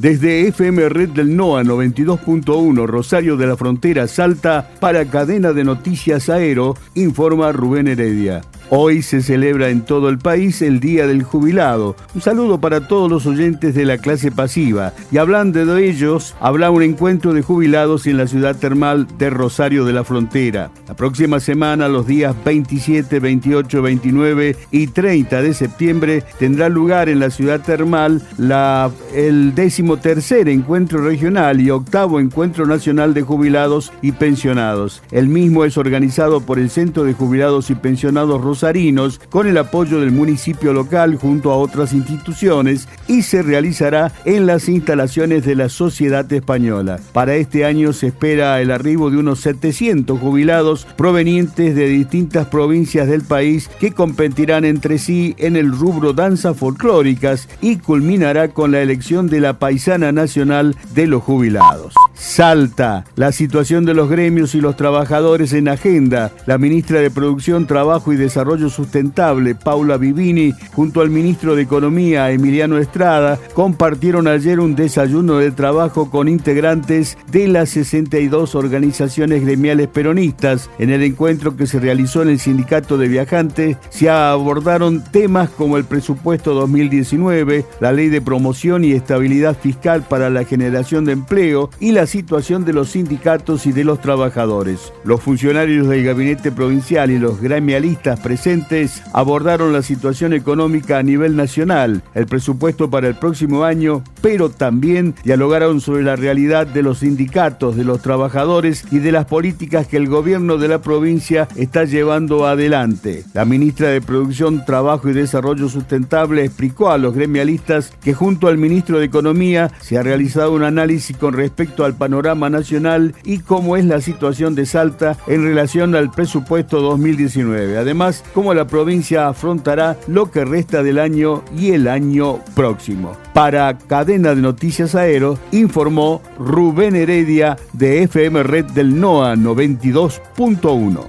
Desde FM Red del NOA 92.1 Rosario de la Frontera Salta para Cadena de Noticias Aero, informa Rubén Heredia. Hoy se celebra en todo el país el Día del Jubilado. Un saludo para todos los oyentes de la clase pasiva. Y hablando de ellos, habrá un encuentro de jubilados en la ciudad termal de Rosario de la Frontera. La próxima semana, los días 27, 28, 29 y 30 de septiembre, tendrá lugar en la ciudad termal el tercer encuentro regional y octavo encuentro nacional de jubilados y pensionados. El mismo es organizado por el Centro de Jubilados y Pensionados Rosario con el apoyo del municipio local junto a otras instituciones y se realizará en las instalaciones de la Sociedad Española. Para este año se espera el arribo de unos 700 jubilados provenientes de distintas provincias del país que competirán entre sí en el rubro danzas folclóricas y culminará con la elección de la paisana nacional de los jubilados. Salta la situación de los gremios y los trabajadores en agenda. La ministra de Producción, Trabajo y Desarrollo Sustentable, Paula Vivini, junto al ministro de Economía, Emiliano Estrada, compartieron ayer un desayuno de trabajo con integrantes de las 62 organizaciones gremiales peronistas. En el encuentro que se realizó en el Sindicato de Viajantes, se abordaron temas como el presupuesto 2019, la ley de promoción y estabilidad fiscal para la generación de empleo y las situación de los sindicatos y de los trabajadores. Los funcionarios del gabinete provincial y los gremialistas abordaron la situación económica a nivel nacional, el presupuesto para el próximo año, pero también dialogaron sobre la realidad de los sindicatos, de los trabajadores y de las políticas que el gobierno de la provincia está llevando adelante. La ministra de Producción, Trabajo y Desarrollo Sustentable explicó a los gremialistas que junto al ministro de Economía se ha realizado un análisis con respecto al panorama nacional y cómo es la situación de Salta en relación al presupuesto 2019. Además, cómo la provincia afrontará lo que resta del año y el año próximo. Para Cadena de Noticias Aero, informó Rubén Heredia de FM Red del NOA 92.1.